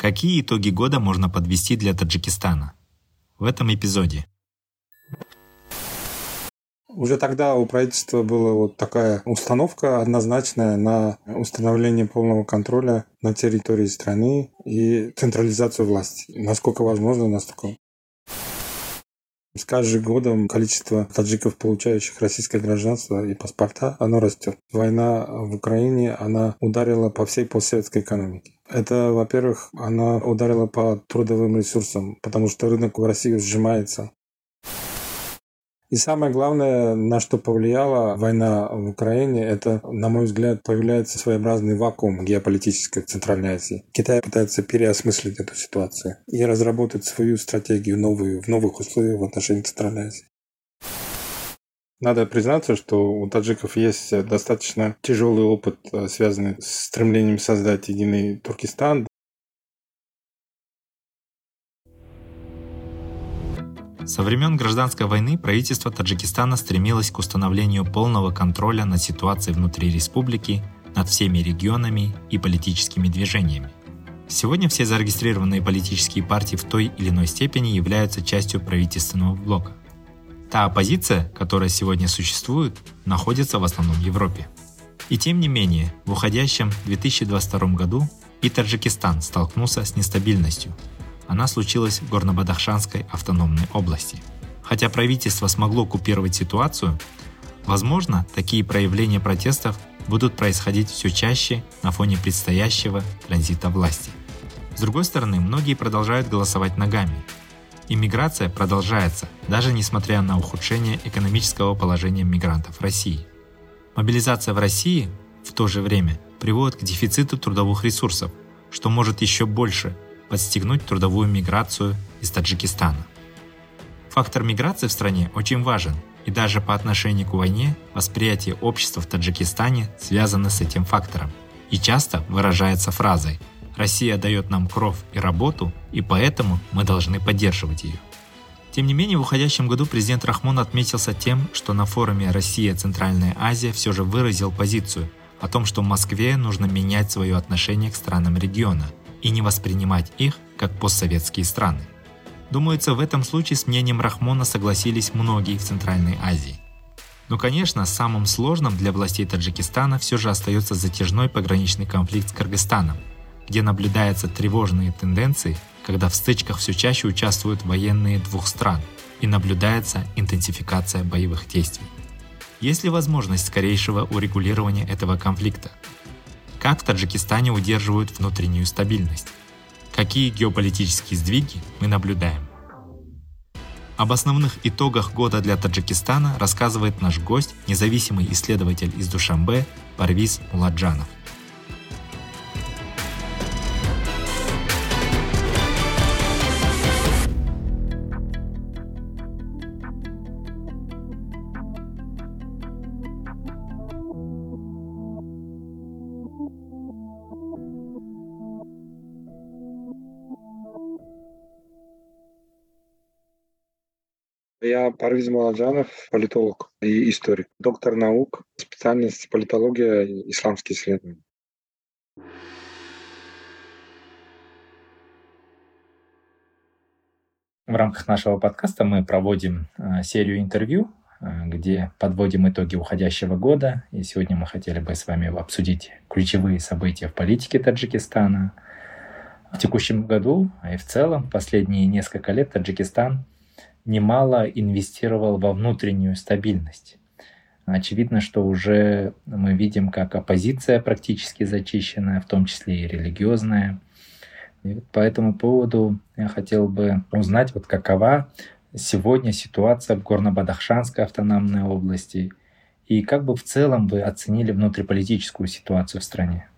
Какие итоги года можно подвести для Таджикистана? В этом эпизоде. Уже тогда у правительства была вот такая установка однозначная на установление полного контроля на территории страны и централизацию власти. Насколько возможно, настолько. С каждым годом количество таджиков, получающих российское гражданство и паспорта, оно растет. Война в Украине, она ударила по всей постсоветской экономике. Это, во-первых, она ударила по трудовым ресурсам, потому что рынок в России сжимается. И самое главное, на что повлияла война в Украине, это, на мой взгляд, появляется своеобразный вакуум геополитической в Центральной Азии. Китай пытается переосмыслить эту ситуацию и разработать свою стратегию новую в новых условиях в отношении Центральной Азии. Надо признаться, что у таджиков есть достаточно тяжелый опыт, э, связанный с стремлением создать единый Туркестан, Со времен гражданской войны правительство Таджикистана стремилось к установлению полного контроля над ситуацией внутри республики, над всеми регионами и политическими движениями. Сегодня все зарегистрированные политические партии в той или иной степени являются частью правительственного блока. Та оппозиция, которая сегодня существует, находится в основном в Европе. И тем не менее, в уходящем 2022 году и Таджикистан столкнулся с нестабильностью, она случилась в Горно-Бадахшанской автономной области. Хотя правительство смогло купировать ситуацию, возможно, такие проявления протестов будут происходить все чаще на фоне предстоящего транзита власти. С другой стороны, многие продолжают голосовать ногами. Иммиграция продолжается, даже несмотря на ухудшение экономического положения мигрантов в России. Мобилизация в России в то же время приводит к дефициту трудовых ресурсов, что может еще больше подстегнуть трудовую миграцию из Таджикистана. Фактор миграции в стране очень важен, и даже по отношению к войне восприятие общества в Таджикистане связано с этим фактором и часто выражается фразой «Россия дает нам кровь и работу, и поэтому мы должны поддерживать ее». Тем не менее, в уходящем году президент Рахмон отметился тем, что на форуме «Россия-Центральная Азия» все же выразил позицию о том, что Москве нужно менять свое отношение к странам региона – и не воспринимать их как постсоветские страны. Думается, в этом случае с мнением Рахмона согласились многие в Центральной Азии. Но, конечно, самым сложным для властей Таджикистана все же остается затяжной пограничный конфликт с Кыргызстаном, где наблюдаются тревожные тенденции, когда в стычках все чаще участвуют военные двух стран и наблюдается интенсификация боевых действий. Есть ли возможность скорейшего урегулирования этого конфликта? Как в Таджикистане удерживают внутреннюю стабильность? Какие геополитические сдвиги мы наблюдаем? Об основных итогах года для Таджикистана рассказывает наш гость, независимый исследователь из Душамбе Парвиз Муладжанов. Я Парвиз Маладжанов, политолог и историк, доктор наук, специальность политология и исламские исследования. В рамках нашего подкаста мы проводим э, серию интервью, э, где подводим итоги уходящего года. И сегодня мы хотели бы с вами обсудить ключевые события в политике Таджикистана. В текущем году, а и в целом, последние несколько лет Таджикистан немало инвестировал во внутреннюю стабильность. Очевидно, что уже мы видим, как оппозиция практически зачищенная, в том числе и религиозная. И по этому поводу я хотел бы узнать, вот какова сегодня ситуация в Горно-Бадахшанской автономной области и как бы в целом вы оценили внутриполитическую ситуацию в стране?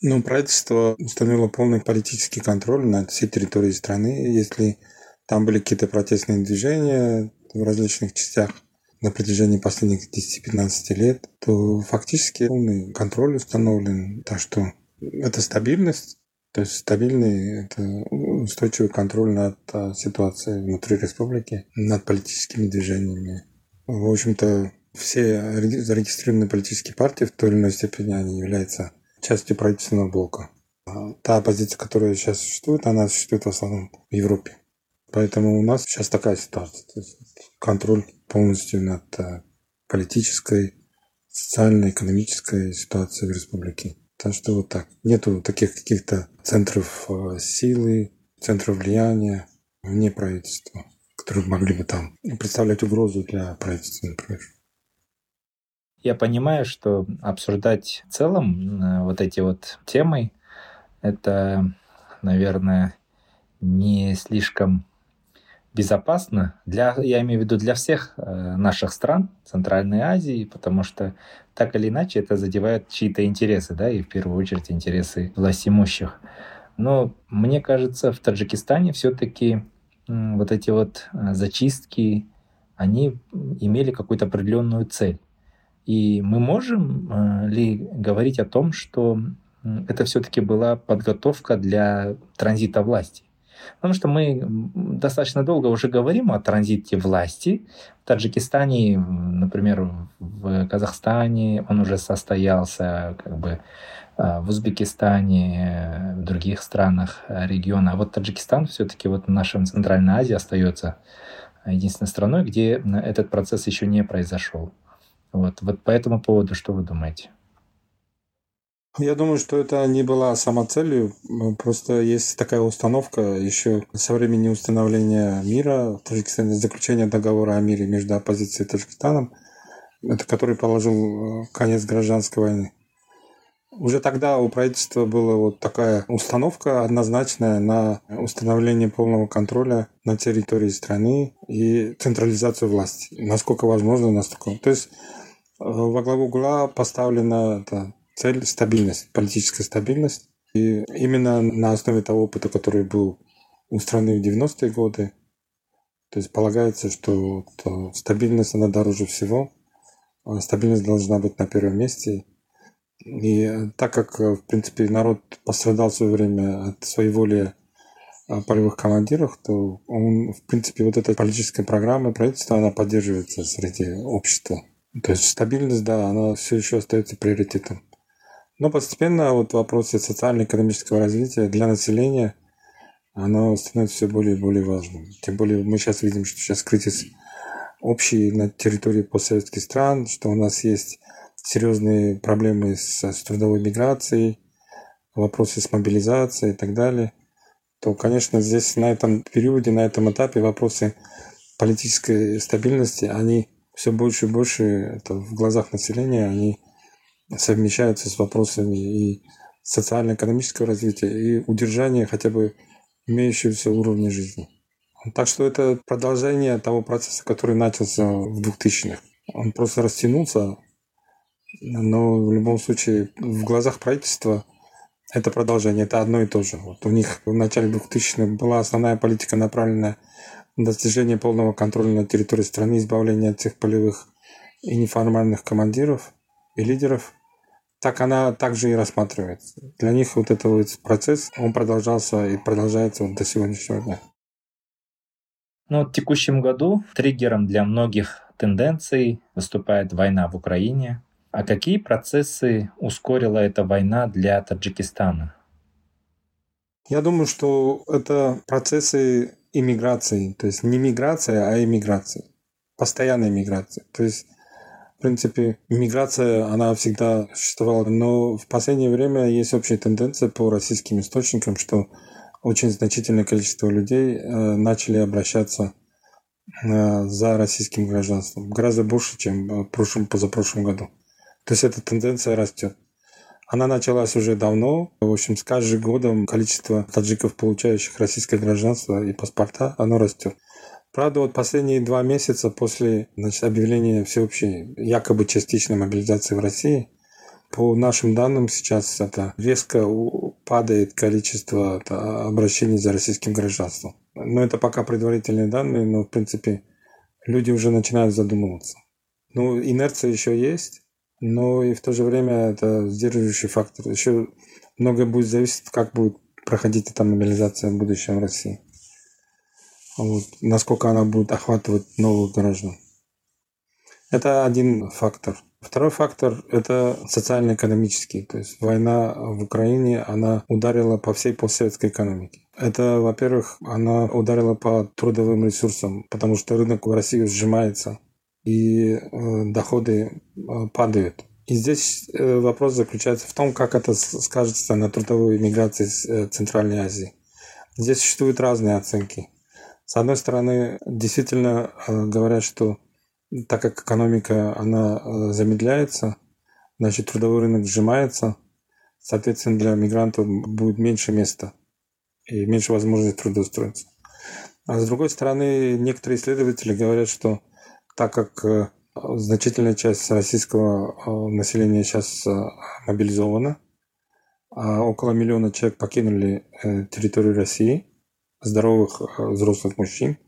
Ну, правительство установило полный политический контроль над всей территорией страны. Если там были какие-то протестные движения в различных частях на протяжении последних 10-15 лет, то фактически полный контроль установлен. Так что это стабильность, то есть стабильный, это устойчивый контроль над а, ситуацией внутри республики, над политическими движениями. В общем-то, все зарегистрированные политические партии в той или иной степени они являются частью правительственного блока. А та оппозиция, которая сейчас существует, она существует в основном в Европе. Поэтому у нас сейчас такая ситуация. То есть контроль полностью над а, политической, социальной, экономической ситуацией в республике. Так что вот так. Нету таких каких-то центров а, силы, центров влияния вне правительства, которые могли бы там представлять угрозу для правительства, например. Я понимаю, что обсуждать в целом э, вот эти вот темы, это, наверное, не слишком безопасно для, я имею в виду для всех э, наших стран Центральной Азии, потому что так или иначе это задевает чьи-то интересы, да, и в первую очередь интересы властимущих. Но мне кажется, в Таджикистане все-таки вот эти вот э, зачистки, они имели какую-то определенную цель. И мы можем э, ли говорить о том, что это все-таки была подготовка для транзита власти? Потому что мы достаточно долго уже говорим о транзите власти. В Таджикистане, например, в Казахстане он уже состоялся, как бы э, в Узбекистане, в других странах региона. А вот Таджикистан все-таки вот в нашем Центральной Азии остается единственной страной, где этот процесс еще не произошел. Вот, вот по этому поводу что вы думаете? Я думаю, что это не была самоцелью, просто есть такая установка еще со времени установления мира в Таджикистане, заключения договора о мире между оппозицией и Таджикистаном, это который положил э, конец гражданской войны. Уже тогда у правительства была вот такая установка однозначная на установление полного контроля на территории страны и централизацию власти. Насколько возможно, настолько. То есть э, во главу угла поставлена это, цель – стабильность, политическая стабильность. И именно на основе того опыта, который был у страны в 90-е годы, то есть полагается, что стабильность, она дороже всего. А стабильность должна быть на первом месте. И так как, в принципе, народ пострадал в свое время от своей воли полевых командиров, то он, в принципе, вот эта политическая программа правительства, она поддерживается среди общества. То есть стабильность, да, она все еще остается приоритетом. Но постепенно вот вопросы социально-экономического развития для населения, оно становится все более и более важным. Тем более мы сейчас видим, что сейчас кризис общий на территории постсоветских стран, что у нас есть серьезные проблемы с, с трудовой миграцией, вопросы с мобилизацией и так далее, то, конечно, здесь на этом периоде, на этом этапе вопросы политической стабильности, они все больше и больше это в глазах населения, они совмещаются с вопросами и социально-экономического развития, и удержания хотя бы имеющегося уровня жизни. Так что это продолжение того процесса, который начался в 2000-х. Он просто растянулся, но в любом случае в глазах правительства это продолжение, это одно и то же. Вот у них в начале 2000-х была основная политика, направленная на достижение полного контроля на территории страны, избавление от всех полевых и неформальных командиров и лидеров – так она также и рассматривается. Для них вот этот вот процесс, он продолжался и продолжается вот до сегодняшнего дня. Ну, в текущем году триггером для многих тенденций выступает война в Украине. А какие процессы ускорила эта война для Таджикистана? Я думаю, что это процессы иммиграции, то есть не миграция, а иммиграция, постоянная миграция. То есть в принципе, миграция, она всегда существовала, но в последнее время есть общая тенденция по российским источникам, что очень значительное количество людей э, начали обращаться э, за российским гражданством. Гораздо больше, чем в прошлом, позапрошлом году. То есть эта тенденция растет. Она началась уже давно. В общем, с каждым годом количество таджиков, получающих российское гражданство и паспорта, оно растет. Правда, вот последние два месяца после значит, объявления всеобщей якобы частичной мобилизации в России, По нашим данным сейчас это резко падает количество обращений за российским гражданством. Но это пока предварительные данные, но в принципе люди уже начинают задумываться. Ну, инерция еще есть, но и в то же время это сдерживающий фактор. Еще многое будет зависеть, как будет проходить эта мобилизация в будущем в России. Вот, насколько она будет охватывать новых граждан. Это один фактор. Второй фактор – это социально-экономический. То есть война в Украине, она ударила по всей постсоветской экономике. Это, во-первых, она ударила по трудовым ресурсам, потому что рынок в России сжимается, и э, доходы э, падают. И здесь э, вопрос заключается в том, как это скажется на трудовой миграции с Центральной Азии. Здесь существуют разные оценки. С одной стороны, действительно э, говорят, что так как экономика она э, замедляется, значит трудовой рынок сжимается, соответственно для мигрантов будет меньше места и меньше возможности трудоустроиться. А с другой стороны, некоторые исследователи говорят, что так как э, значительная часть российского населения сейчас мобилизована, а около миллиона человек покинули территорию России, здоровых взрослых мужчин,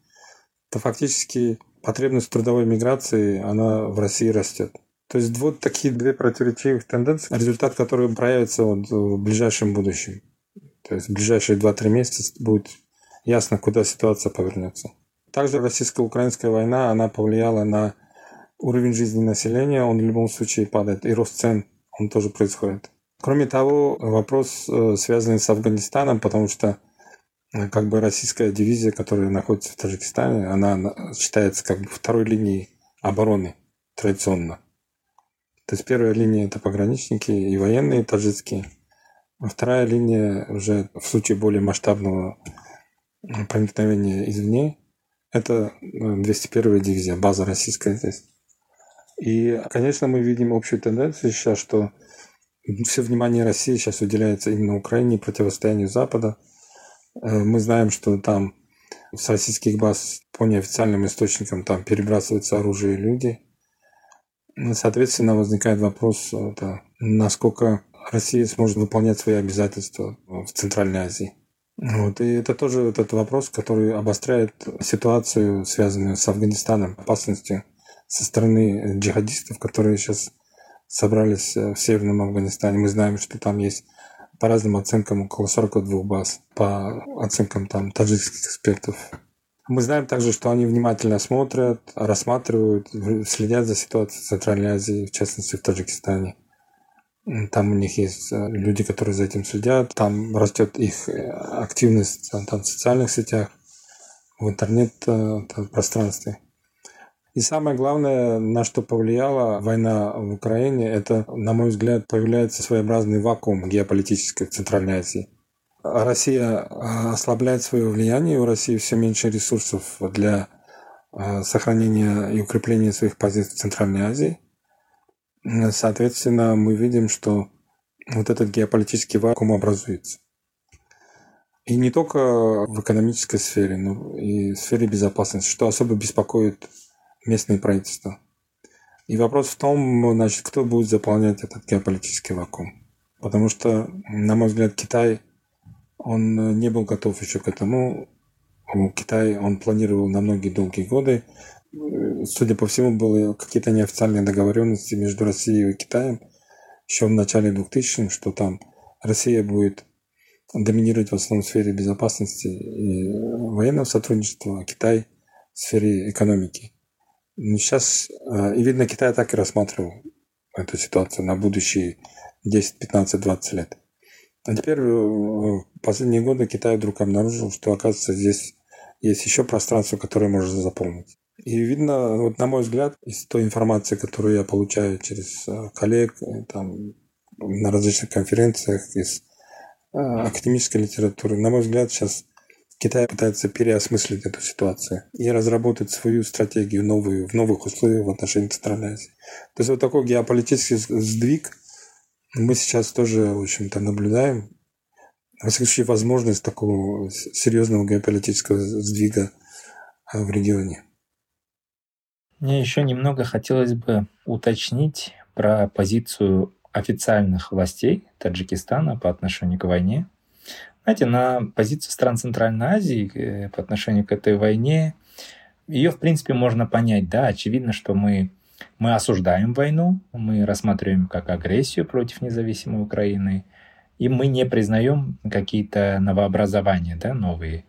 то фактически потребность трудовой миграции, она в России растет. То есть вот такие две противоречивых тенденции, результат которых проявится вот в ближайшем будущем. То есть в ближайшие 2-3 месяца будет ясно, куда ситуация повернется. Также российско-украинская война, она повлияла на уровень жизни населения, он в любом случае падает, и рост цен, он тоже происходит. Кроме того, вопрос э, связанный с Афганистаном, потому что как бы российская дивизия, которая находится в Таджикистане, она считается как бы второй линией обороны традиционно. То есть первая линия это пограничники и военные таджикские. А вторая линия уже в случае более масштабного проникновения извне это 201-я дивизия, база российская здесь. И, конечно, мы видим общую тенденцию сейчас, что все внимание России сейчас уделяется именно Украине, противостоянию Запада – Э, мы знаем, что там с российских баз по неофициальным источникам там перебрасываются оружие и люди. Ну, соответственно, возникает вопрос, это, насколько Россия сможет выполнять свои обязательства в Центральной Азии. Вот, и это тоже этот вопрос, который обостряет ситуацию, связанную с Афганистаном, опасностью со стороны джихадистов, которые сейчас собрались в Северном Афганистане. Мы знаем, что там есть по разным оценкам около 42 баз, по оценкам там таджикских экспертов. Мы знаем также, что они внимательно смотрят, рассматривают, следят за ситуацией в Центральной Азии, в частности в Таджикистане. Там у них есть э, люди, которые за этим следят, там растет их э, активность там, в социальных сетях, в интернет-пространстве. И самое главное, на что повлияла война в Украине, это, на мой взгляд, появляется своеобразный вакуум геополитической в Центральной Азии. Россия а, ослабляет свое влияние, у России все меньше ресурсов для а, сохранения и укрепления своих позиций в Центральной Азии. Соответственно, мы видим, что вот этот геополитический вакуум образуется. И не только в экономической сфере, но и в сфере безопасности, что особо беспокоит местные правительства. И вопрос в том, значит, кто будет заполнять этот геополитический вакуум. Потому что, на мой взгляд, Китай, он не был готов еще к этому. Китай, он планировал на многие долгие годы. Судя по всему, были какие-то неофициальные договоренности между Россией и Китаем еще в начале 2000-х, что там Россия будет доминировать в основном в сфере безопасности и военного сотрудничества, а Китай в сфере экономики. Ну, сейчас, э, и видно, Китай так и рассматривал эту ситуацию на будущие 10, 15, 20 лет. А теперь э, в последние годы Китай вдруг обнаружил, что, оказывается, здесь есть еще пространство, которое можно заполнить. И видно, вот на мой взгляд, из той информации, которую я получаю через э, коллег, там, на различных конференциях, из академической литературы, на мой взгляд, сейчас Китай пытается переосмыслить эту ситуацию и разработать свою стратегию новую, в новых условиях в отношении Центральной Азии. То есть вот такой геополитический сдвиг мы сейчас тоже, в общем-то, наблюдаем. Во всяком случае, возможность такого серьезного геополитического сдвига а, в регионе. Мне еще немного хотелось бы уточнить про позицию официальных властей Таджикистана по отношению к войне. Знаете, на позицию стран Центральной Азии э, по отношению к этой войне, ее, в принципе, можно понять. Да, очевидно, что мы, мы осуждаем войну, мы рассматриваем как агрессию против независимой Украины, и мы не признаем какие-то новообразования, да, новые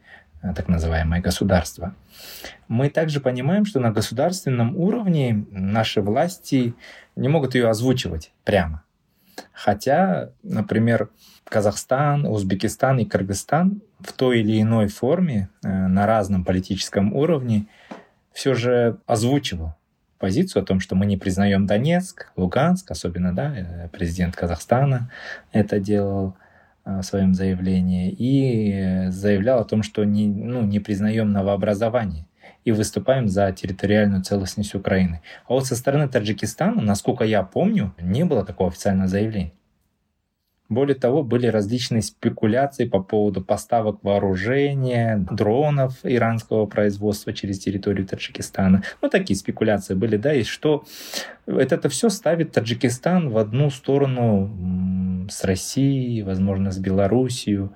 Э, так называемое государство. Мы также понимаем, что на государственном уровне наши власти не могут ее озвучивать прямо. Хотя, например, Казахстан, Узбекистан и Кыргызстан в той или иной форме э, на разном политическом уровне все же озвучивал позицию о том, что мы не признаем Донецк, Луганск, особенно да, э, президент Казахстана это делал, в своем заявлении и заявлял о том, что не, ну, не признаем новообразование и выступаем за территориальную целостность Украины. А вот со стороны Таджикистана, насколько я помню, не было такого официального заявления. Более того, были различные спекуляции по поводу поставок вооружения, дронов иранского производства через территорию Таджикистана. Ну, такие спекуляции были, да, и что это, это все ставит Таджикистан в одну сторону с Россией, возможно, с Белоруссией.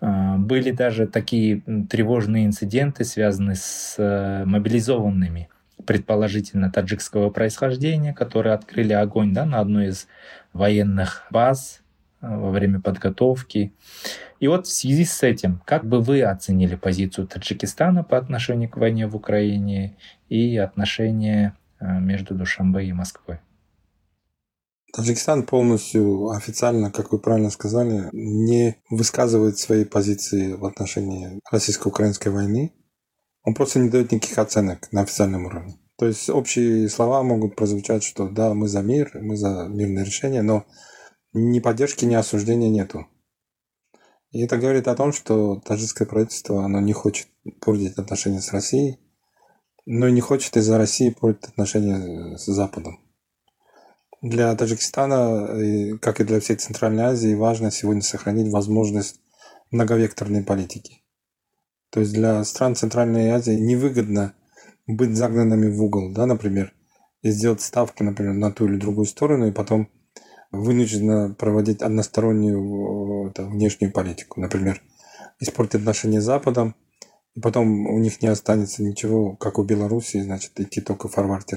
А, были даже такие тревожные инциденты, связанные с э, мобилизованными предположительно таджикского происхождения, которые открыли огонь да, на одной из военных баз во время подготовки. И вот в связи с этим, как бы вы оценили позицию Таджикистана по отношению к войне в Украине и отношения э, между Душанбе и Москвой? Таджикистан полностью официально, как вы правильно сказали, не высказывает свои позиции в отношении российско-украинской войны. Он просто не дает никаких оценок на официальном уровне. То есть общие слова могут прозвучать, что да, мы за мир, мы за мирное решение, но ни поддержки, ни осуждения нету. И это говорит о том, что таджикское правительство оно не хочет портить отношения с Россией, но и не хочет из-за России портить отношения с Западом. Для Таджикистана, как и для всей Центральной Азии, важно сегодня сохранить возможность многовекторной политики. То есть для стран Центральной Азии невыгодно быть загнанными в угол, да, например, и сделать ставки, например, на ту или другую сторону, и потом вынуждена проводить одностороннюю это, внешнюю политику. Например, испортить отношения с Западом, и потом у них не останется ничего, как у Беларуси, значит, идти только в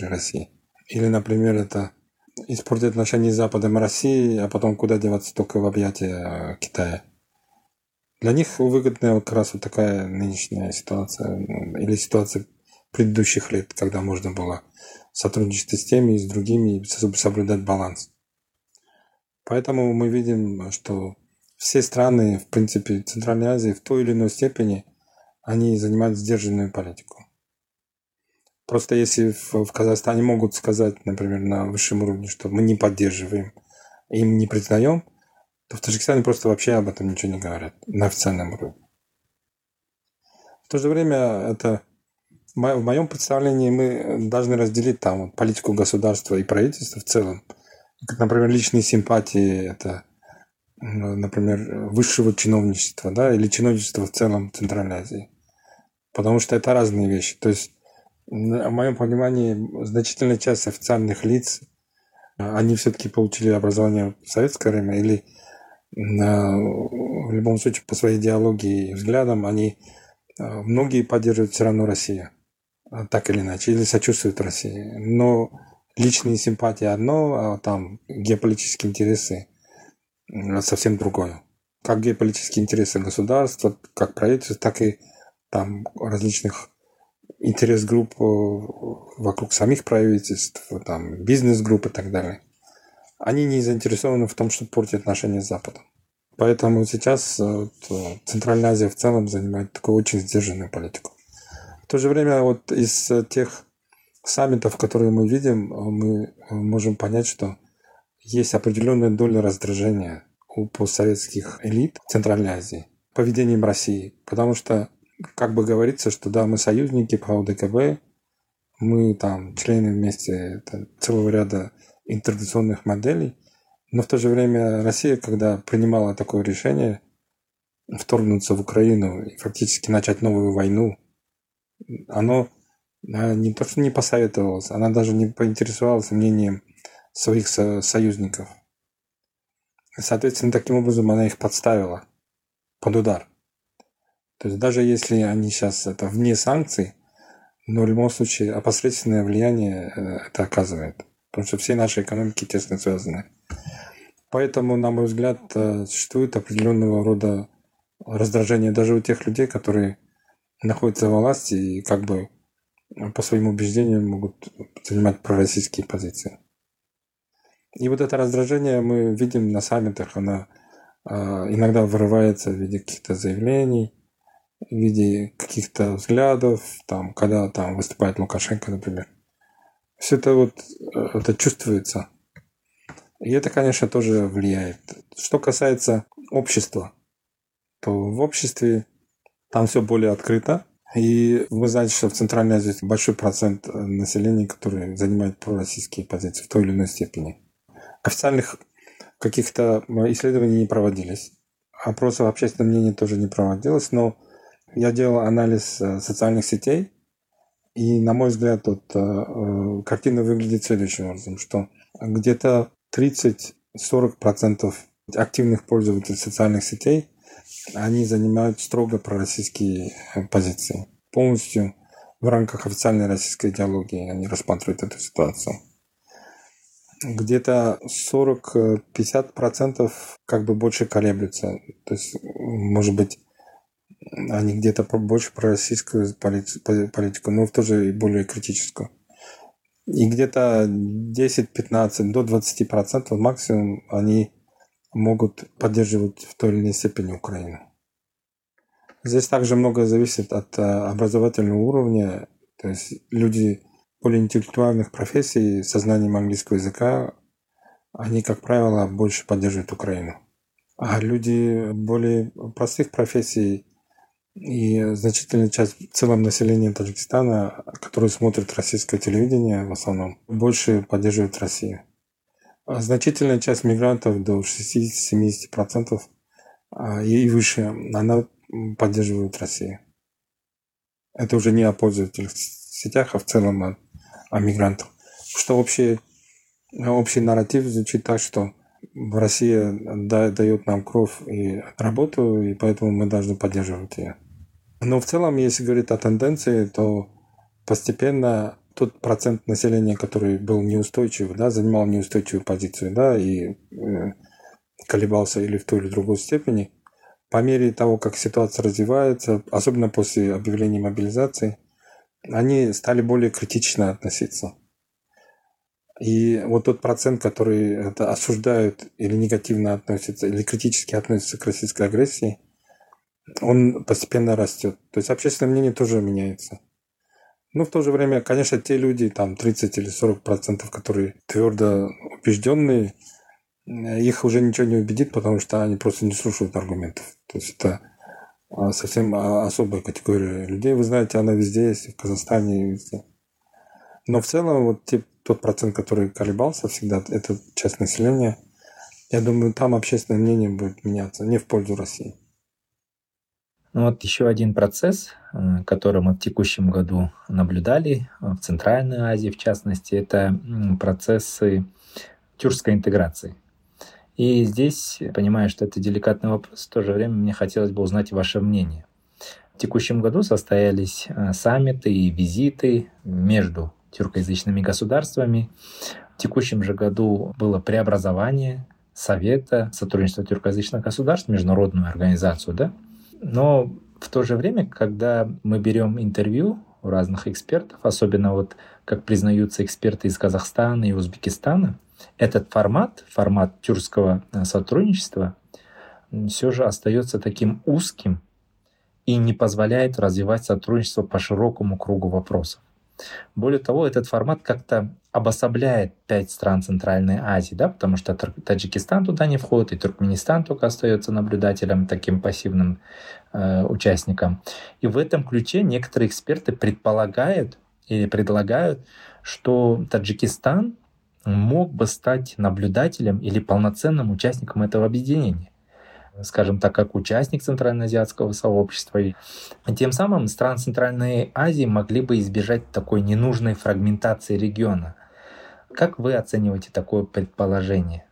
России. Или, например, это испортить отношения с Западом и Россией, а потом куда деваться только в объятия Китая. Для них выгодная как раз вот такая нынешняя ситуация, или ситуация предыдущих лет, когда можно было сотрудничать с теми и с другими и соблюдать баланс. Поэтому мы видим, что все страны, в принципе, Центральной Азии в той или иной степени, они занимают сдержанную политику. Просто если в, в Казахстане могут сказать, например, на высшем уровне, что мы не поддерживаем, им не признаем, то в Таджикистане просто вообще об этом ничего не говорят на официальном уровне. В то же время это в моем представлении мы должны разделить там политику государства и правительства в целом – например, личные симпатии, это, например, высшего чиновничества, да, или чиновничества в целом в Центральной Азии. Потому что это разные вещи. То есть, в моем понимании, значительная часть официальных лиц, они все-таки получили образование в советское время или в любом случае по своей идеологии и взглядам они многие поддерживают все равно Россию, так или иначе, или сочувствуют России. Но личные симпатии одно, а там геополитические интересы совсем другое. Как геополитические интересы государства, как правительства, так и там различных интерес-групп э, вокруг самих правительств, там бизнес-групп и так далее. Они не заинтересованы в том, чтобы портить отношения с Западом. Поэтому сейчас э, вот, э, Центральная Азия в целом занимает такую очень сдержанную политику. В то же время вот из тех саммитов, которые мы видим, мы можем понять, что есть определенная доля раздражения у постсоветских элит Центральной Азии поведением России. Потому что, как бы говорится, что да, мы союзники по ОДКБ, мы там члены вместе целого ряда интервенционных моделей, но в то же время Россия, когда принимала такое решение вторгнуться в Украину и фактически начать новую войну, оно она не то, что не посоветовалась, она даже не поинтересовалась мнением своих со- союзников. Соответственно, таким образом она их подставила под удар. То есть даже если они сейчас это вне санкций, но в любом случае опосредственное влияние э, это оказывает. Потому что все наши экономики тесно связаны. Поэтому, на мой взгляд, э, существует определенного рода раздражение даже у тех людей, которые находятся во власти и как бы по своим убеждениям могут занимать пророссийские позиции. И вот это раздражение мы видим на саммитах, она э, иногда вырывается в виде каких-то заявлений, в виде каких-то взглядов, там, когда там выступает Лукашенко, например. Все это вот э, это чувствуется. И это, конечно, тоже влияет. Что касается общества, то в обществе там все более открыто. И вы знаете, что в Центральной Азии большой процент населения, который занимает пророссийские позиции в той или иной степени. Официальных каких-то исследований не проводились. Опросов общественного мнения тоже не проводилось, но я делал анализ э, социальных сетей, и, на мой взгляд, тут э, э, картина выглядит следующим образом, что где-то 30-40% активных пользователей социальных сетей, они занимают строго пророссийские позиции. Полностью в рамках официальной российской идеологии они рассматривают эту ситуацию. Где-то 40-50% как бы больше колеблются. То есть, может быть, они где-то больше про российскую политику, но тоже и более критическую. И где-то 10-15 до 20% максимум они могут поддерживать в той или иной степени Украину. Здесь также многое зависит от э, образовательного уровня. То есть люди более интеллектуальных профессий со знанием английского языка, они, как правило, больше поддерживают Украину. А люди более простых профессий и значительная часть в целом населения Таджикистана, которые смотрят российское телевидение в основном, больше поддерживает Россию. А значительная часть мигрантов до 60-70% а, и выше, она поддерживает Россию. Это уже не о пользователях сетях, а в целом о, о мигрантах. Что общий, общий нарратив звучит так, что Россия дает нам кровь и работу, и поэтому мы должны поддерживать ее. Но в целом, если говорить о тенденции, то постепенно тот процент населения, который был неустойчив, да, занимал неустойчивую позицию, да, и э, колебался или в той или другой степени, по мере того, как ситуация развивается, особенно после объявления мобилизации, они стали более критично относиться. И вот тот процент, который это осуждают или негативно относится, или критически относится к российской агрессии – он постепенно растет. То есть общественное мнение тоже меняется. Но в то же время, конечно, те люди, там 30 или 40 процентов, которые твердо убежденные, их уже ничего не убедит, потому что они просто не слушают аргументов. То есть это а, совсем особая категория людей. Вы знаете, она везде есть, в Казахстане везде. Но в целом вот те, тот процент, который колебался всегда, это часть населения, я думаю, там общественное мнение будет меняться не в пользу России. Ну вот еще один процесс, э, который мы в текущем году наблюдали в Центральной Азии, в частности, это процессы тюркской интеграции. И здесь, понимаю, что это деликатный вопрос, в то же время мне хотелось бы узнать ваше мнение. В текущем году состоялись э, саммиты и визиты между тюркоязычными государствами. В текущем же году было преобразование Совета сотрудничества тюркоязычных государств, международную организацию, да, но в то же время, когда мы берем интервью у разных экспертов, особенно вот как признаются эксперты из Казахстана и Узбекистана, этот формат, формат тюркского э, сотрудничества, все же остается таким узким и не позволяет развивать сотрудничество по широкому кругу вопросов. Более того, этот формат как-то обособляет пять стран Центральной Азии, да, потому что Таджикистан туда не входит, и Туркменистан только остается наблюдателем, таким пассивным э, участником. И в этом ключе некоторые эксперты предполагают или предлагают, что Таджикистан мог бы стать наблюдателем или полноценным участником этого объединения скажем так, как участник Центральноазиатского сообщества. И тем самым стран Центральной Азии могли бы избежать такой ненужной фрагментации региона. Как вы оцениваете такое предположение?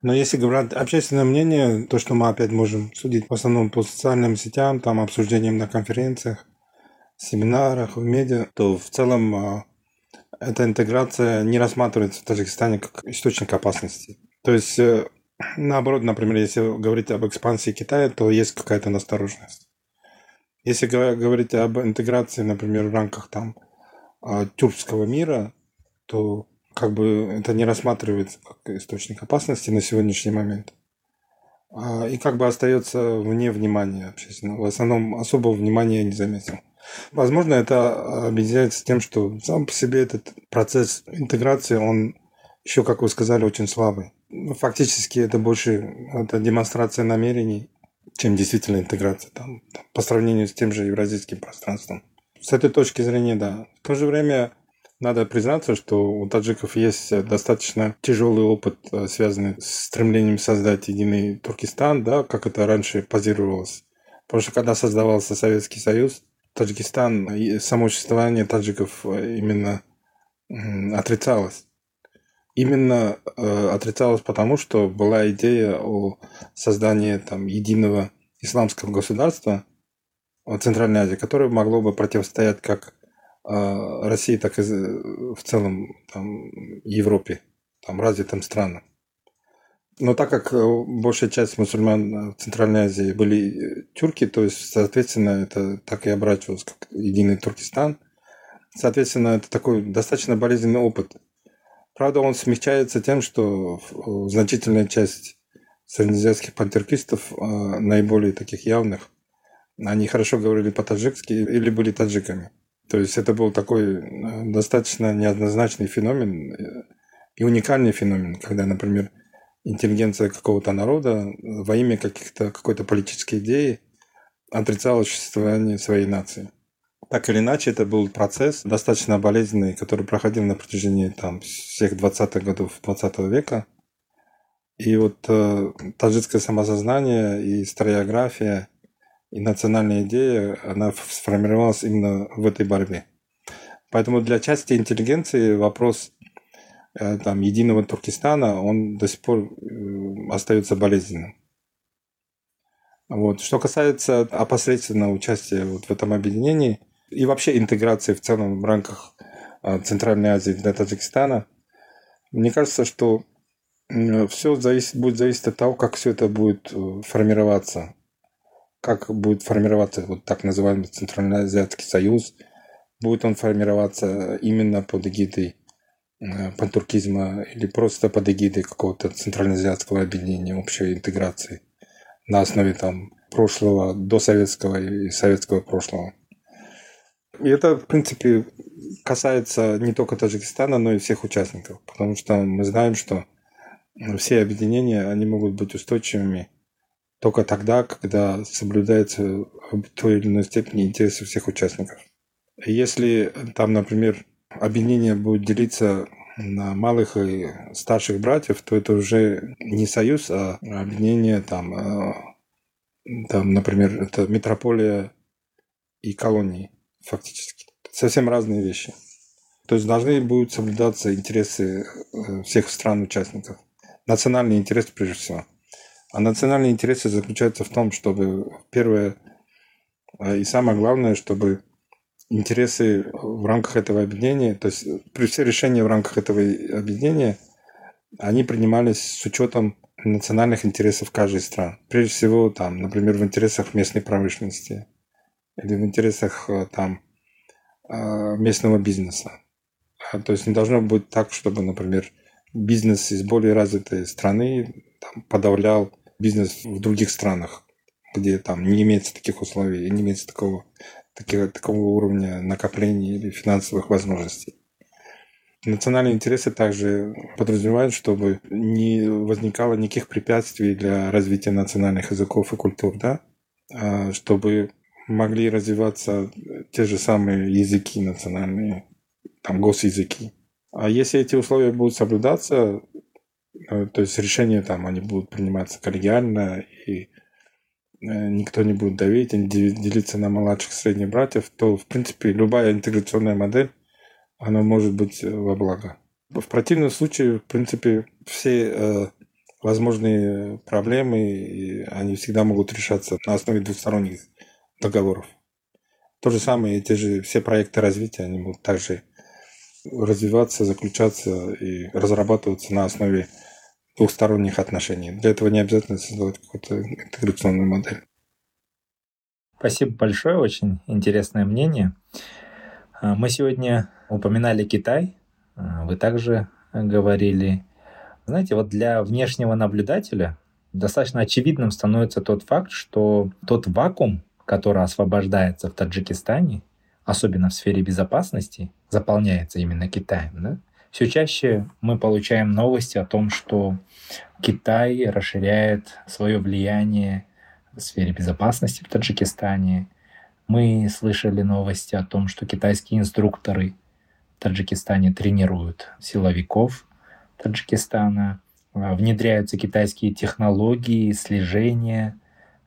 Но если говорить общественное мнение, то, что мы опять можем судить в основном по социальным сетям, там обсуждениям на конференциях, семинарах, в медиа, то в целом а, эта интеграция не рассматривается в Таджикистане как источник опасности. То есть, э, наоборот, например, если говорить об экспансии Китая, то есть какая-то настороженность. Если говорить об интеграции, например, в рамках там а, тюркского мира, то как бы это не рассматривается как источник опасности на сегодняшний момент. А, и как бы остается вне внимания общественного. В основном особого внимания я не заметил. Возможно, это объединяется с тем, что сам по себе этот процесс интеграции, он еще, как вы сказали, очень слабый. Ну, фактически это больше это демонстрация намерений, чем действительно интеграция там, по сравнению с тем же евразийским пространством. С этой точки зрения, да. В то же время надо признаться, что у таджиков есть достаточно тяжелый опыт, э, связанный с стремлением создать единый Туркестан, да, как это раньше позировалось. Потому что когда создавался Советский Союз, Таджикистан, само существование таджиков э, именно отрицалось. Именно э, отрицалось потому, что была идея о создании там, единого исламского государства в Центральной Азии, которое могло бы противостоять как э, России, так и в целом там, Европе, там, развитым странам. Но так как э, большая часть мусульман в Центральной Азии были э, тюрки, то есть, соответственно, это так и оборачивалось как единый Туркестан. Соответственно, это такой достаточно болезненный опыт. Правда, он смягчается тем, что значительная часть среднеазиатских пантюркистов, э, наиболее таких явных, они хорошо говорили по-таджикски или были таджиками. То есть это был такой достаточно неоднозначный феномен и уникальный феномен, когда, например, интеллигенция какого-то народа во имя каких-то, какой-то политической идеи отрицала существование своей нации. Так или иначе, это был процесс достаточно болезненный, который проходил на протяжении там, всех 20-х годов 20 века. И вот э, таджикское самосознание и историография и национальная идея, она сформировалась именно в этой борьбе. Поэтому для части интеллигенции вопрос Э, там, единого Туркестана, он до сих пор э, остается болезненным. Вот. Что касается опосредственного участия вот в этом объединении и вообще интеграции в целом в рамках э, Центральной Азии для Таджикистана, мне кажется, что все зависит, будет зависеть от того, как все это будет формироваться. Как будет формироваться вот так называемый Центральноазиатский союз. Будет он формироваться именно под эгидой Э, пантуркизма или просто под эгидой какого-то центральноазиатского объединения общей интеграции на основе там прошлого, до советского и советского прошлого. И это, в принципе, касается не только Таджикистана, но и всех участников, потому что мы знаем, что все объединения, они могут быть устойчивыми только тогда, когда соблюдается в той или иной степени интересы всех участников. Если там, например, объединение будет делиться на малых и старших братьев, то это уже не союз, а объединение там, э, там например, это метрополия и колонии фактически. Совсем разные вещи. То есть должны будут соблюдаться интересы э, всех стран-участников. Национальные интересы прежде всего. А национальные интересы заключаются в том, чтобы первое э, и самое главное, чтобы интересы в рамках этого объединения, то есть при все решения в рамках этого объединения, они принимались с учетом национальных интересов каждой страны. Прежде всего, там, например, в интересах местной промышленности или в интересах э, там, э, местного бизнеса. А, то есть не должно быть так, чтобы, например, бизнес из более развитой страны там, подавлял бизнес в других странах, где там не имеется таких условий, не имеется такого таких, такого уровня накопления или финансовых возможностей. Национальные интересы также подразумевают, чтобы не возникало никаких препятствий для развития национальных языков и культур, да? А чтобы могли развиваться те же самые языки национальные, там госязыки. А если эти условия будут соблюдаться, то есть решения там они будут приниматься коллегиально и Э, никто не будет давить, делиться на младших средних братьев, то, в принципе, любая интеграционная модель, она может быть э, во благо. В противном случае, в принципе, все э, возможные проблемы, они всегда могут решаться на основе двусторонних договоров. То же самое, эти же все проекты развития, они будут также развиваться, заключаться и разрабатываться на основе двухсторонних отношений. Для этого не обязательно создавать какую-то интеграционную модель. Спасибо большое, очень интересное мнение. А, мы сегодня упоминали Китай, а, вы также говорили. Знаете, вот для внешнего наблюдателя достаточно очевидным становится тот факт, что тот вакуум, который освобождается в Таджикистане, особенно в сфере безопасности, заполняется именно Китаем. Да? Все чаще мы получаем новости о том, что Китай расширяет свое влияние в сфере безопасности в Таджикистане. Мы слышали новости о том, что китайские инструкторы в Таджикистане тренируют силовиков Таджикистана, а, внедряются китайские технологии, слежения.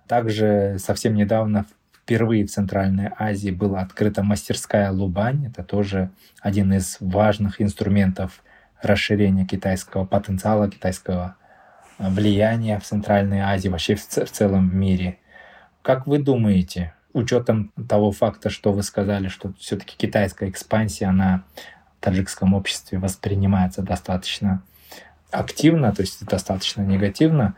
Также совсем недавно впервые в Центральной Азии была открыта мастерская Лубань. Это тоже один из важных инструментов расширения китайского потенциала, китайского э, влияния в Центральной Азии, вообще в, в целом мире. Как вы думаете, учетом того факта, что вы сказали, что все-таки китайская экспансия, она в таджикском обществе воспринимается достаточно активно, то есть достаточно негативно,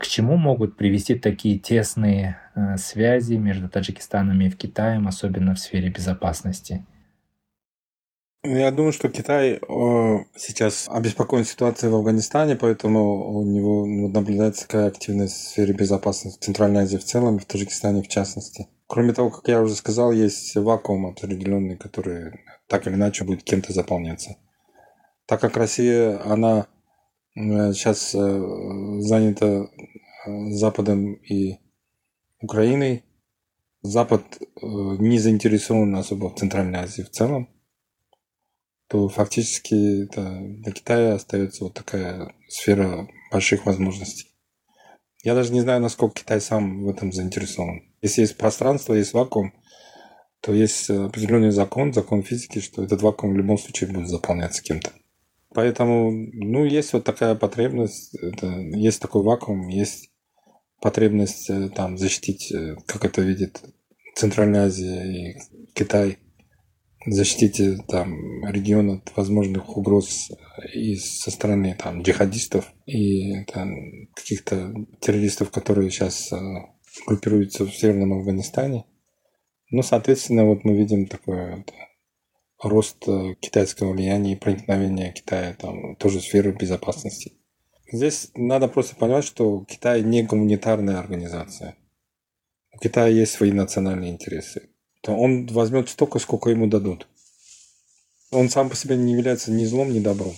к чему могут привести такие тесные э, связи между Таджикистаном и Китаем, особенно в сфере безопасности? Я думаю, что Китай сейчас обеспокоен ситуацией в Афганистане, поэтому у него наблюдается такая активность в сфере безопасности в Центральной Азии в целом в Таджикистане в частности. Кроме того, как я уже сказал, есть вакуум определенный, который так или иначе будет кем-то заполняться. Так как Россия, она сейчас э, занята э, Западом и Украиной. Запад э, не заинтересован особо в Центральной Азии в целом, то фактически это для Китая остается вот такая сфера больших возможностей. Я даже не знаю, насколько Китай сам в этом заинтересован. Если есть пространство, есть вакуум, то есть определенный закон, закон физики, что этот вакуум в любом случае будет заполняться кем-то. Поэтому, ну, есть вот такая потребность, это, есть такой вакуум, есть потребность э, там защитить, э, как это видит Центральная Азия и Китай, защитить э, там регион от возможных угроз и со стороны там джихадистов и там, каких-то террористов, которые сейчас группируются в Северном Афганистане. Ну, соответственно, вот мы видим такое рост э, китайского влияния и проникновения Китая, там тоже сферы безопасности. Здесь надо просто понимать, что Китай не гуманитарная организация. У Китая есть свои национальные интересы. То он возьмет столько, сколько ему дадут. Он сам по себе не является ни злом, ни добром.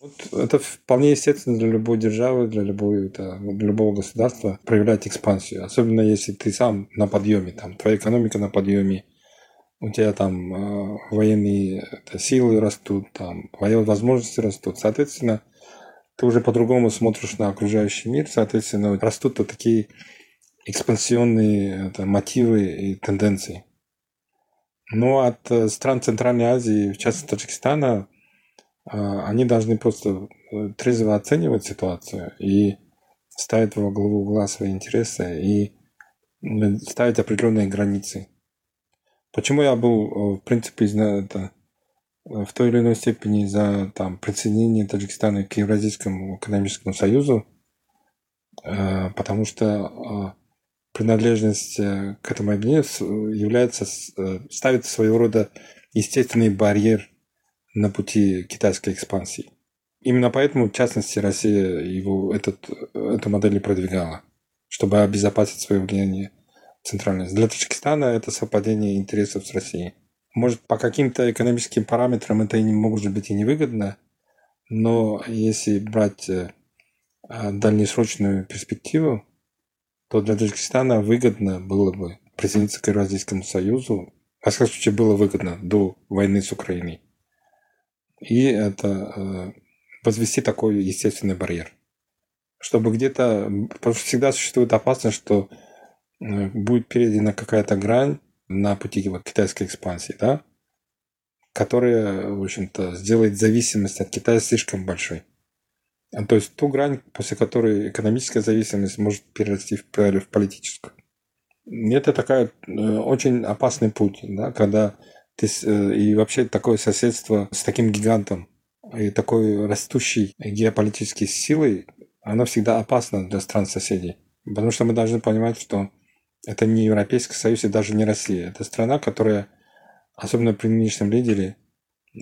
Вот это вполне естественно для любой державы, для, любой, это, для любого государства проявлять экспансию. Особенно если ты сам на подъеме, там, твоя экономика на подъеме, у тебя там э, военные это, силы растут, там военные возможности растут. Соответственно, ты уже по-другому смотришь на окружающий мир, соответственно, растут вот такие экспансионные это, мотивы и тенденции. Но от э, стран Центральной Азии, в частности Таджикистана, э, они должны просто э, трезво оценивать ситуацию и ставить во главу угла свои интересы и ставить определенные границы. Почему я был, э, в принципе, это, э, в той или иной степени за там, присоединение Таджикистана к Евразийскому экономическому союзу, э, потому что принадлежность к этому объединению является, ставит своего рода естественный барьер на пути китайской экспансии. Именно поэтому, в частности, Россия его этот, эту модель и продвигала, чтобы обезопасить свое влияние центральность. Для Таджикистана это совпадение интересов с Россией. Может, по каким-то экономическим параметрам это и не может быть и невыгодно, но если брать э, а, дальнесрочную перспективу, то для Таджикистана выгодно было бы присоединиться к Евразийскому Союзу. Во всяком случае, было выгодно до войны с Украиной. И это э, возвести такой естественный барьер. Чтобы где-то... Потому что всегда существует опасность, что будет перейдена какая-то грань на пути вот, китайской экспансии, да, которая, в общем-то, сделает зависимость от Китая слишком большой. А То есть ту грань, после которой экономическая зависимость может перерасти в, в политическую. Это такая э, очень опасный путь, да, когда ты э, и вообще такое соседство с таким гигантом и такой растущей геополитической силой, оно всегда опасно для стран-соседей. Потому что мы должны понимать, что это не Европейский Союз и даже не Россия. Это страна, которая, особенно при нынешнем лидере,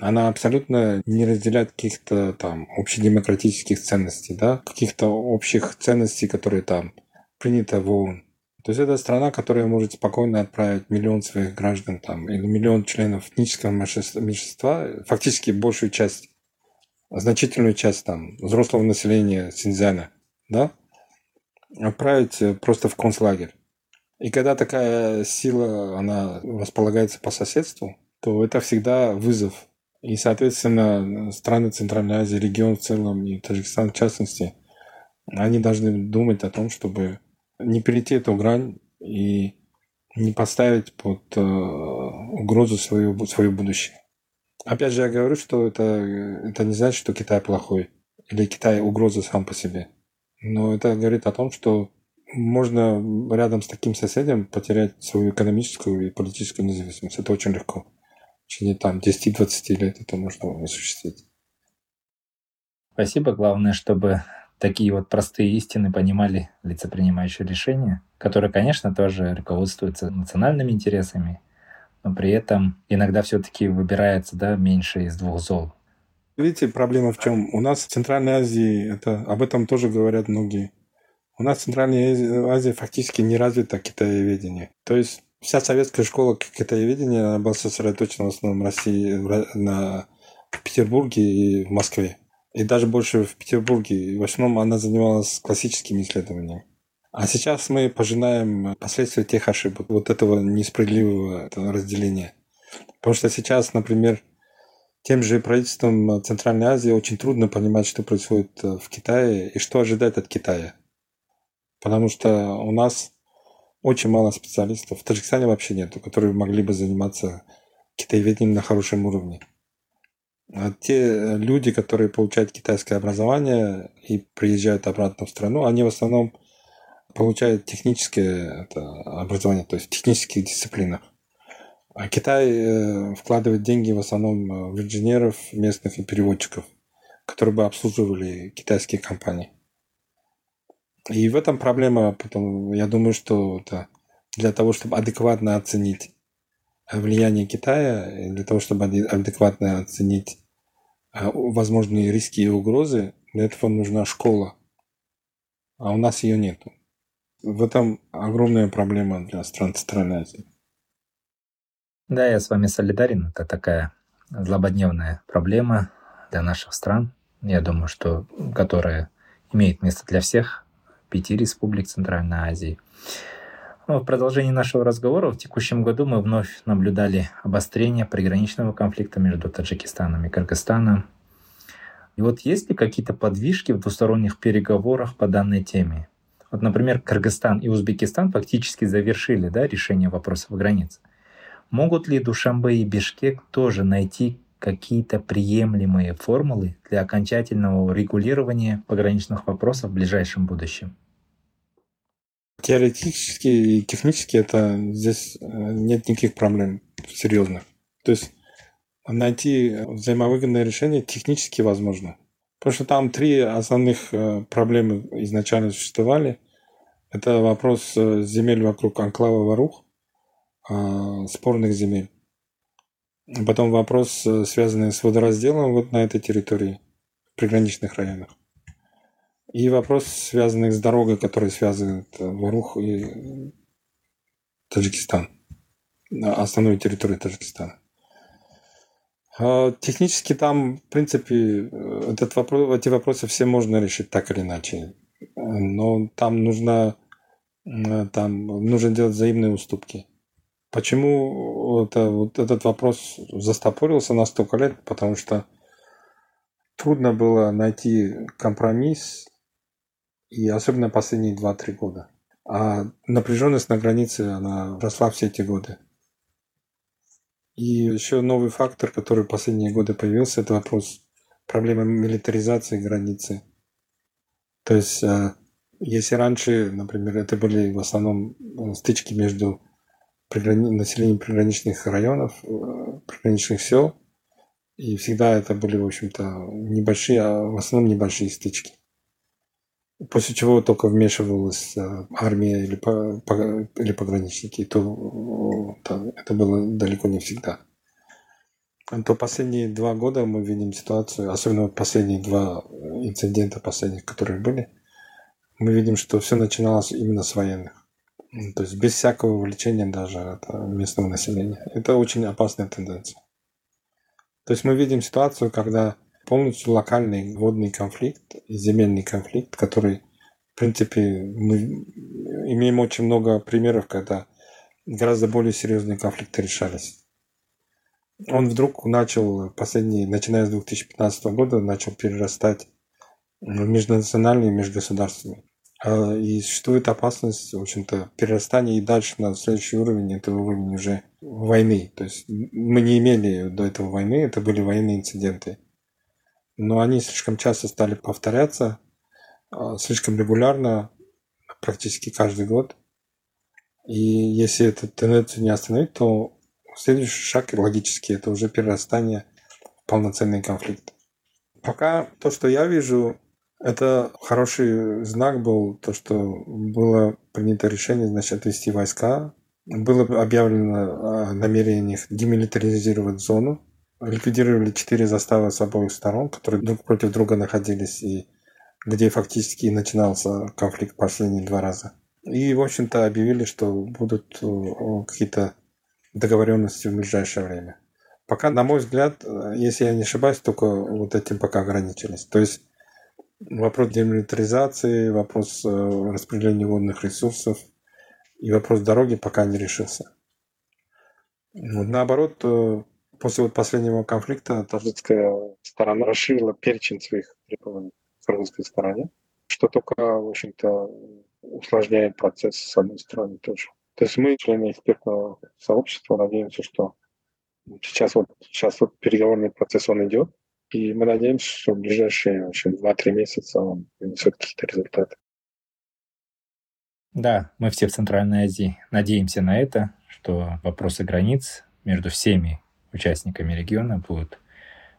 она абсолютно не разделяет каких-то там общедемократических ценностей, да, каких-то общих ценностей, которые там приняты в ООН. То есть это страна, которая может спокойно отправить миллион своих граждан там, или миллион членов этнического меньшинства, фактически большую часть, значительную часть там, взрослого населения Синьцзяна, да, отправить просто в концлагерь. И когда такая сила, она располагается по соседству, то это всегда вызов и, соответственно, страны Центральной Азии, регион в целом и Таджикистан в частности, они должны думать о том, чтобы не перейти эту грань и не поставить под э, угрозу свое, свое будущее. Опять же, я говорю, что это, это не значит, что Китай плохой или Китай угроза сам по себе. Но это говорит о том, что можно рядом с таким соседем потерять свою экономическую и политическую независимость. Это очень легко в течение там 10-20 лет это можно осуществить. Спасибо. Главное, чтобы такие вот простые истины понимали лица, принимающие решения, которые, конечно, тоже руководствуются национальными интересами, но при этом иногда все-таки выбирается да, меньше из двух зол. Видите, проблема в чем? У нас в Центральной Азии, это, об этом тоже говорят многие, у нас в Центральной Азии фактически не развито китаеведение. То есть вся советская школа китаеведения она была сосредоточена в основном в России, на, в Петербурге и в Москве. И даже больше в Петербурге. В основном она занималась классическими исследованиями. А сейчас мы пожинаем последствия тех ошибок, вот этого несправедливого разделения. Потому что сейчас, например, тем же правительством Центральной Азии очень трудно понимать, что происходит в Китае и что ожидать от Китая. Потому что у нас очень мало специалистов. В Таджикистане вообще нету, которые могли бы заниматься китаеведением на хорошем уровне. А те люди, которые получают китайское образование и приезжают обратно в страну, они в основном получают техническое это, образование, то есть в технических дисциплинах. А Китай э, вкладывает деньги в основном э, в инженеров местных и переводчиков, которые бы обслуживали китайские компании. И в этом проблема, потом, я думаю, что это для того, чтобы адекватно оценить влияние Китая, для того, чтобы адекватно оценить а, возможные риски и угрозы, для этого нужна школа. А у нас ее нет. В этом огромная проблема для стран Центральной Азии. Да, я с вами солидарен. Это такая злободневная проблема для наших стран. Я думаю, что которая имеет место для всех пяти республик Центральной Азии. Ну, в продолжении нашего разговора в текущем году мы вновь наблюдали обострение приграничного конфликта между Таджикистаном и Кыргызстаном. И вот есть ли какие-то подвижки в двусторонних переговорах по данной теме? Вот, например, Кыргызстан и Узбекистан фактически завершили да, решение вопросов границ. Могут ли Душамбе и Бишкек тоже найти какие-то приемлемые формулы для окончательного регулирования пограничных вопросов в ближайшем будущем? Теоретически и технически это здесь э, нет никаких проблем серьезных. То есть найти взаимовыгодное решение технически возможно. Потому что там три основных э, проблемы изначально существовали. Это вопрос э, земель вокруг анклава Варух, спорных земель. Потом вопрос, э, связанный с водоразделом вот на этой территории, в приграничных районах. И вопрос, связанный с дорогой, которая связывает э, Варух и Таджикистан, основную территорию Таджикистана. А технически там, в принципе, э, этот вопрос, эти вопросы все можно решить так или иначе. Но там нужно, там нужно делать взаимные уступки. Почему это, вот этот вопрос застопорился на столько лет? Потому что трудно было найти компромисс, и особенно последние 2-3 года. А напряженность на границе, она росла все эти годы. И еще новый фактор, который в последние годы появился, это вопрос проблемы милитаризации границы То есть, э, если раньше, например, это были в основном э, стычки между приграни... населением приграничных районов, э, приграничных сел, и всегда это были, в общем-то, небольшие, а в основном небольшие стычки. После чего только вмешивалась армия или, по, по, или пограничники, то, то это было далеко не всегда то последние два года мы видим ситуацию, особенно последние два инцидента последних, которые были, мы видим, что все начиналось именно с военных. То есть без всякого вовлечения даже местного населения. Это очень опасная тенденция. То есть мы видим ситуацию, когда полностью локальный водный конфликт и земельный конфликт, который, в принципе, мы имеем очень много примеров, когда гораздо более серьезные конфликты решались он вдруг начал последние, начиная с 2015 года, начал перерастать в межнациональные, межгосударственные. А, и существует опасность, в общем-то, перерастания и дальше на следующий уровень, это уровень уже войны. То есть мы не имели до этого войны, это были военные инциденты. Но они слишком часто стали повторяться, а, слишком регулярно, практически каждый год. И если эту тенденцию не остановить, то Следующий шаг логический – это уже перерастание в полноценный конфликт. Пока то, что я вижу, это хороший знак был, то, что было принято решение, значит, отвести войска. Было объявлено о намерениях демилитаризировать зону. Ликвидировали четыре заставы с обоих сторон, которые друг против друга находились, и где фактически начинался конфликт последние два раза. И, в общем-то, объявили, что будут э, какие-то договоренности в ближайшее время. Пока, на мой взгляд, э, если я не ошибаюсь, только вот этим пока ограничились. То есть вопрос демилитаризации, вопрос э, распределения водных ресурсов и вопрос дороги пока не решился. Вот, наоборот, э, после вот последнего конфликта таджикская сторона расширила перечень своих требований к русской стороне, что только, в общем-то, усложняет процесс с одной стороны тоже. То есть мы, члены экспертного сообщества, надеемся, что сейчас вот, сейчас вот переговорный процесс он идет, и мы надеемся, что в ближайшие в общем, 2-3 месяца он принесет какие-то результаты. Да, мы все в Центральной Азии надеемся на это, что вопросы границ между всеми участниками региона будут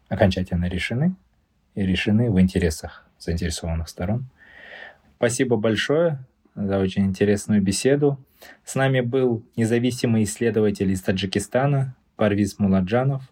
окончательно решены и решены в интересах заинтересованных сторон. Спасибо большое за очень интересную беседу. С нами был независимый исследователь из Таджикистана Парвиз Муладжанов.